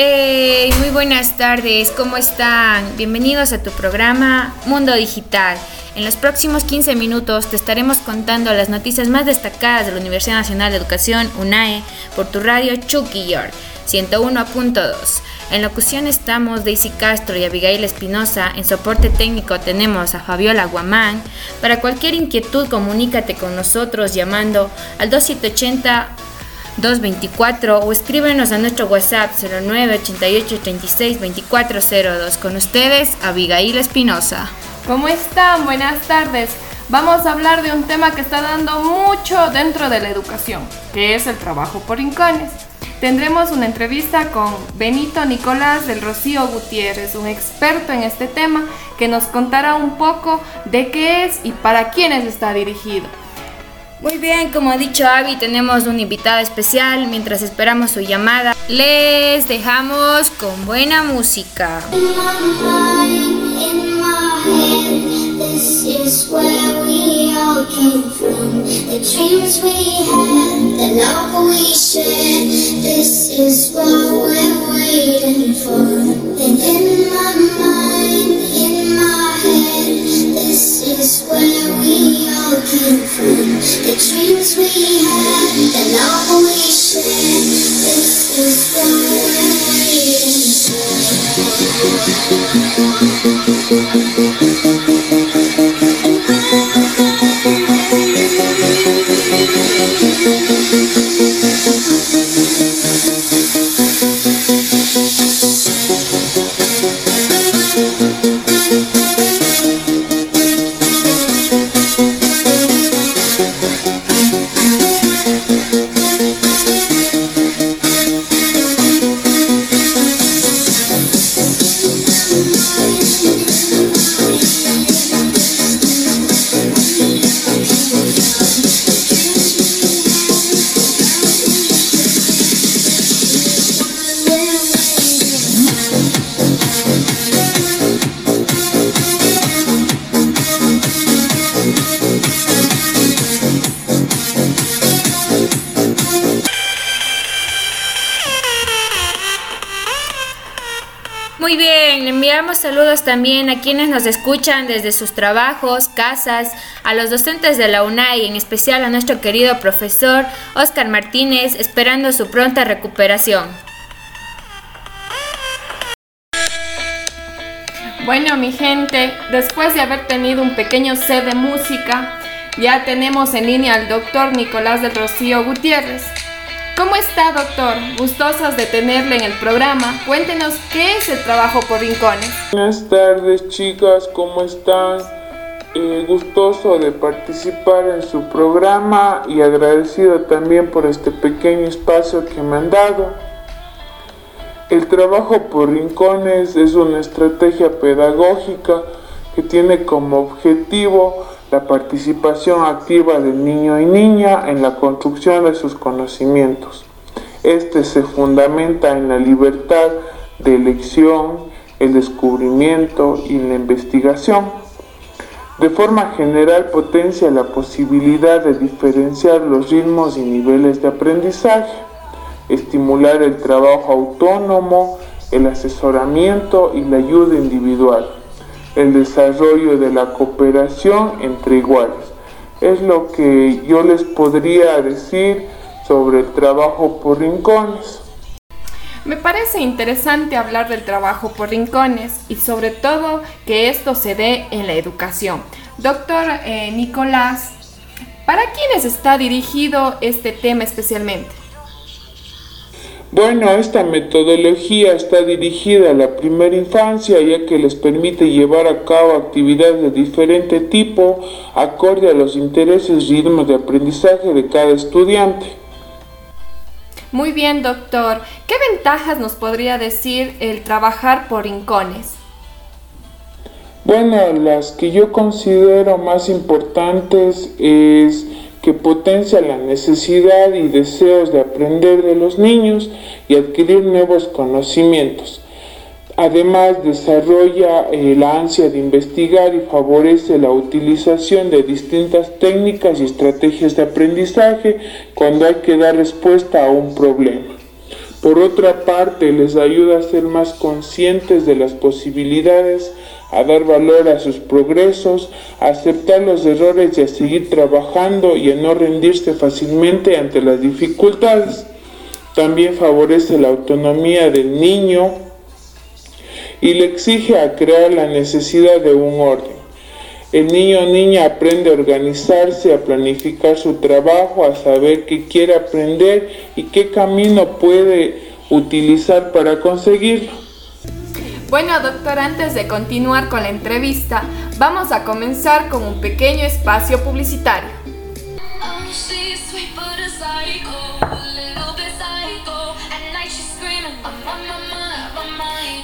Hey, muy buenas tardes, ¿cómo están? Bienvenidos a tu programa Mundo Digital. En los próximos 15 minutos te estaremos contando las noticias más destacadas de la Universidad Nacional de Educación, UNAE, por tu radio Chucky York, 101.2. En locución estamos Daisy Castro y Abigail Espinosa. En soporte técnico tenemos a Fabiola Guamán. Para cualquier inquietud, comunícate con nosotros llamando al 2780 224 o escríbenos a nuestro WhatsApp 0988 36 2402. Con ustedes, Abigail Espinosa. ¿Cómo están? Buenas tardes. Vamos a hablar de un tema que está dando mucho dentro de la educación, que es el trabajo por rincones. Tendremos una entrevista con Benito Nicolás del Rocío Gutiérrez, un experto en este tema, que nos contará un poco de qué es y para quiénes está dirigido. Muy bien, como ha dicho Avi, tenemos un invitado especial. Mientras esperamos su llamada, les dejamos con buena música. The dreams we had, the love we shared. This is what saludos también a quienes nos escuchan desde sus trabajos, casas, a los docentes de la UNAI, en especial a nuestro querido profesor Oscar Martínez, esperando su pronta recuperación. Bueno, mi gente, después de haber tenido un pequeño set de música, ya tenemos en línea al doctor Nicolás del Rocío Gutiérrez. ¿Cómo está, doctor? Gustosos de tenerle en el programa. Cuéntenos qué es el trabajo por rincones. Buenas tardes, chicas, ¿cómo están? Eh, gustoso de participar en su programa y agradecido también por este pequeño espacio que me han dado. El trabajo por rincones es una estrategia pedagógica que tiene como objetivo la participación activa del niño y niña en la construcción de sus conocimientos. Este se fundamenta en la libertad de elección, el descubrimiento y la investigación. De forma general potencia la posibilidad de diferenciar los ritmos y niveles de aprendizaje, estimular el trabajo autónomo, el asesoramiento y la ayuda individual el desarrollo de la cooperación entre iguales. Es lo que yo les podría decir sobre el trabajo por rincones. Me parece interesante hablar del trabajo por rincones y sobre todo que esto se dé en la educación. Doctor eh, Nicolás, ¿para quiénes está dirigido este tema especialmente? Bueno, esta metodología está dirigida a la primera infancia ya que les permite llevar a cabo actividades de diferente tipo acorde a los intereses y ritmos de aprendizaje de cada estudiante. Muy bien, doctor. ¿Qué ventajas nos podría decir el trabajar por rincones? Bueno, las que yo considero más importantes es que potencia la necesidad y deseos de aprender de los niños y adquirir nuevos conocimientos. Además, desarrolla eh, la ansia de investigar y favorece la utilización de distintas técnicas y estrategias de aprendizaje cuando hay que dar respuesta a un problema. Por otra parte, les ayuda a ser más conscientes de las posibilidades, a dar valor a sus progresos, a aceptar los errores y a seguir trabajando y a no rendirse fácilmente ante las dificultades. También favorece la autonomía del niño y le exige a crear la necesidad de un orden. El niño o niña aprende a organizarse, a planificar su trabajo, a saber qué quiere aprender y qué camino puede utilizar para conseguirlo. Bueno, doctor, antes de continuar con la entrevista, vamos a comenzar con un pequeño espacio publicitario.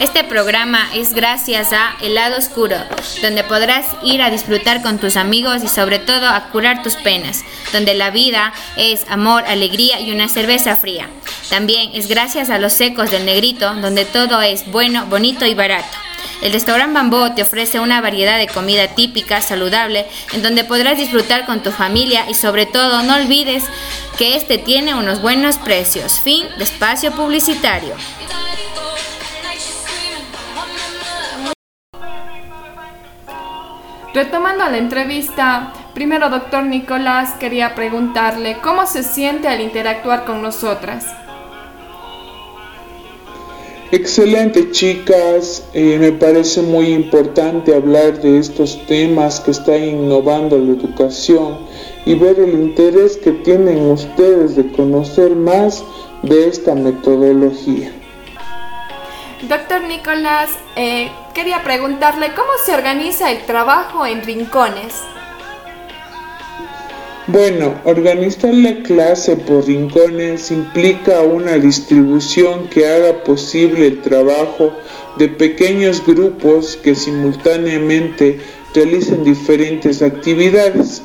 Este programa es gracias a El lado oscuro, donde podrás ir a disfrutar con tus amigos y sobre todo a curar tus penas, donde la vida es amor, alegría y una cerveza fría. También es gracias a los secos del negrito, donde todo es bueno, bonito y barato. El restaurante Bambó te ofrece una variedad de comida típica, saludable, en donde podrás disfrutar con tu familia y sobre todo no olvides que este tiene unos buenos precios. Fin de espacio publicitario. Retomando la entrevista, primero doctor Nicolás quería preguntarle cómo se siente al interactuar con nosotras. Excelente chicas, eh, me parece muy importante hablar de estos temas que están innovando la educación y ver el interés que tienen ustedes de conocer más de esta metodología. Doctor Nicolás, eh, quería preguntarle cómo se organiza el trabajo en rincones. Bueno, organizar la clase por rincones implica una distribución que haga posible el trabajo de pequeños grupos que simultáneamente realicen diferentes actividades.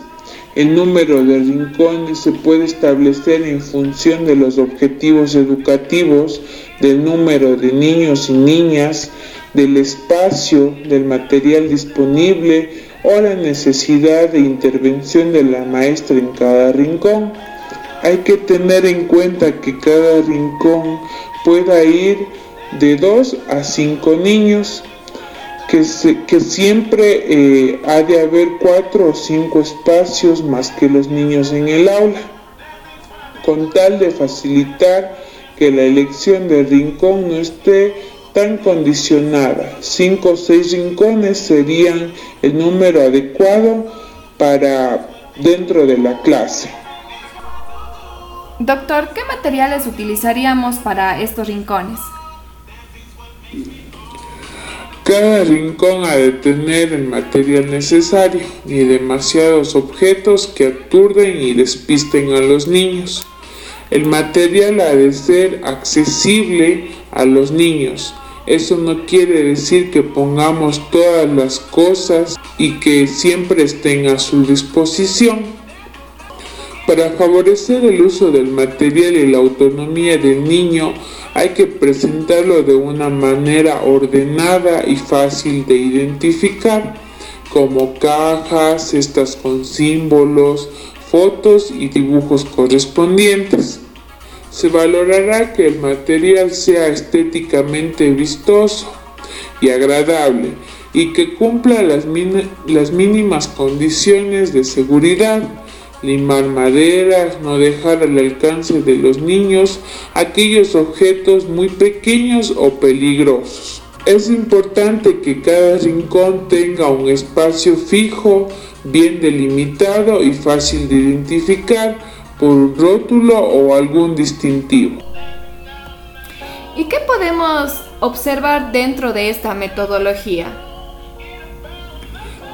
El número de rincones se puede establecer en función de los objetivos educativos, del número de niños y niñas, del espacio, del material disponible o la necesidad de intervención de la maestra en cada rincón. Hay que tener en cuenta que cada rincón pueda ir de 2 a 5 niños, que, siempre eh, ha de haber 4 o 5 espacios más que los niños en el aula, con tal de facilitar que la elección del rincón no esté tan condicionada. Cinco o seis rincones serían el número adecuado para dentro de la clase. Doctor, ¿qué materiales utilizaríamos para estos rincones? Cada rincón ha de tener el material necesario, ni demasiados objetos que aturden y despisten a los niños. El material ha de ser accesible a los niños. Eso no quiere decir que pongamos todas las cosas y que siempre estén a su disposición. Para favorecer el uso del material y la autonomía del niño, hay que presentarlo de una manera ordenada y fácil de identificar, como cajas, cestas con símbolos, fotos y dibujos correspondientes. Se valorará que el material sea estéticamente vistoso y agradable y que cumpla las, mínimas condiciones de seguridad, limar maderas, no dejar al alcance de los niños aquellos objetos muy pequeños o peligrosos. Es importante que cada rincón tenga un espacio fijo bien delimitado y fácil de identificar por rótulo o algún distintivo. ¿Y qué podemos observar dentro de esta metodología?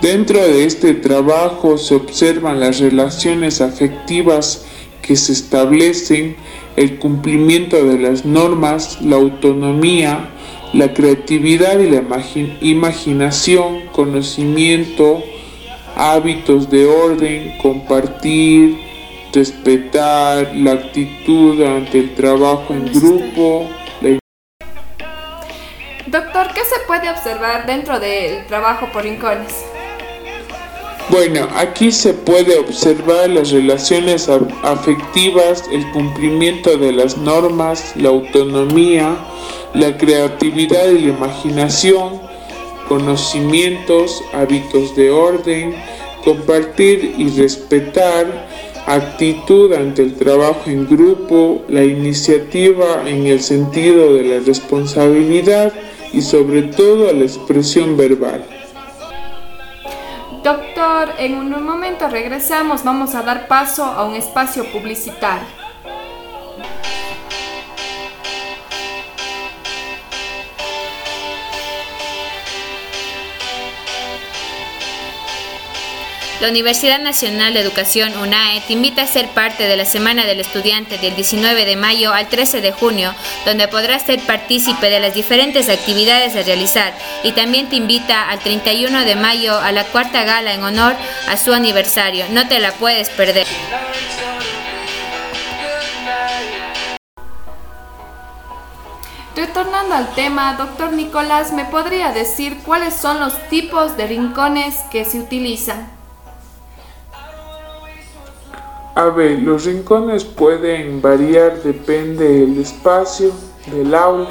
Dentro de este trabajo se observan las relaciones afectivas que se establecen, el cumplimiento de las normas, la autonomía, la creatividad y la imaginación, conocimiento, hábitos de orden, compartir, respetar, la actitud ante el trabajo en grupo. Doctor, ¿qué se puede observar dentro del trabajo por rincones? Bueno, aquí se puede observar las relaciones afectivas, el cumplimiento de las normas, la autonomía, la creatividad y la imaginación, conocimientos, hábitos de orden, compartir y respetar, actitud ante el trabajo en grupo, la iniciativa en el sentido de la responsabilidad y sobre todo la expresión verbal. Doctor, en un momento regresamos, vamos a dar paso a un espacio publicitario. La Universidad Nacional de Educación UNAE te invita a ser parte de la Semana del Estudiante del 19 de mayo al 13 de junio, donde podrás ser partícipe de las diferentes actividades a realizar y también te invita al 31 de mayo a la cuarta gala en honor a su aniversario. No te la puedes perder. Retornando al tema, doctor Nicolás, ¿me podría decir cuáles son los tipos de rincones que se utilizan? A ver, los rincones pueden variar, depende del espacio, del aula.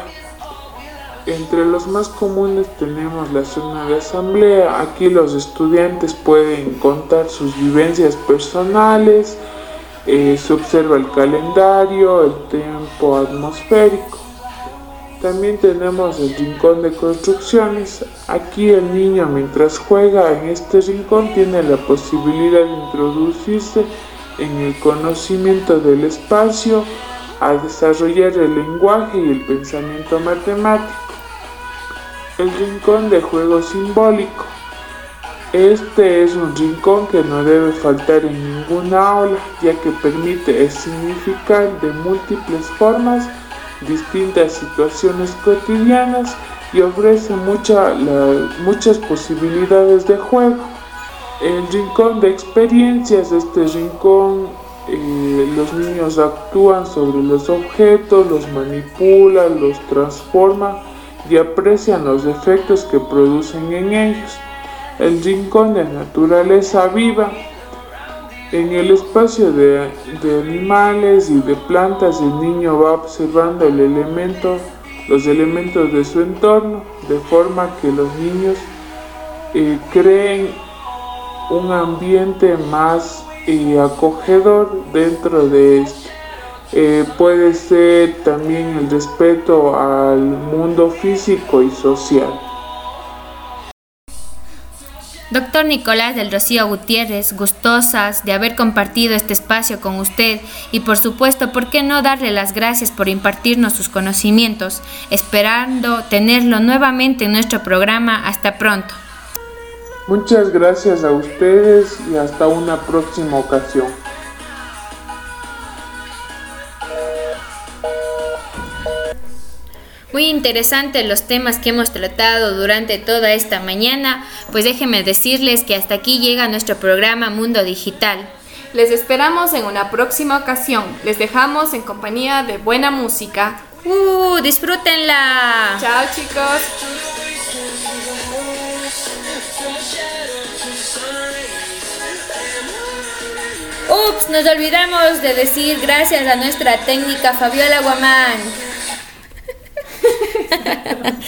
Entre los más comunes tenemos la zona de asamblea. Aquí los estudiantes pueden contar sus vivencias personales, eh, se observa el calendario, el tiempo atmosférico. También tenemos el rincón de construcciones. Aquí el niño mientras juega en este rincón tiene la posibilidad de introducirse en el conocimiento del espacio, a desarrollar el lenguaje y el pensamiento matemático. El rincón de juego simbólico. Este es un rincón que no debe faltar en ninguna aula, ya que permite significar de múltiples formas distintas situaciones cotidianas y ofrece muchas posibilidades de juego. El rincón de experiencias, este rincón, eh, los niños actúan sobre los objetos, los manipulan, los transforman y aprecian los efectos que producen en ellos. El rincón de naturaleza viva. En el espacio de, animales y de plantas el niño va observando el elemento, los elementos de su entorno, de forma que los niños eh, creen un ambiente más eh, acogedor dentro de esto. Eh, puede ser también el respeto al mundo físico y social. Doctor Nicolás del Rocío Gutiérrez, gustosas de haber compartido este espacio con usted y por supuesto, ¿por qué no darle las gracias por impartirnos sus conocimientos? Esperando tenerlo nuevamente en nuestro programa. Hasta pronto. Muchas gracias a ustedes y hasta una próxima ocasión. Muy interesante los temas que hemos tratado durante toda esta mañana, pues déjenme decirles que hasta aquí llega nuestro programa Mundo Digital. Les esperamos en una próxima ocasión. Les dejamos en compañía de buena música. ¡Uh! ¡Disfrútenla! Chao chicos. Ups, nos olvidamos de decir gracias a nuestra técnica Fabiola Guamán.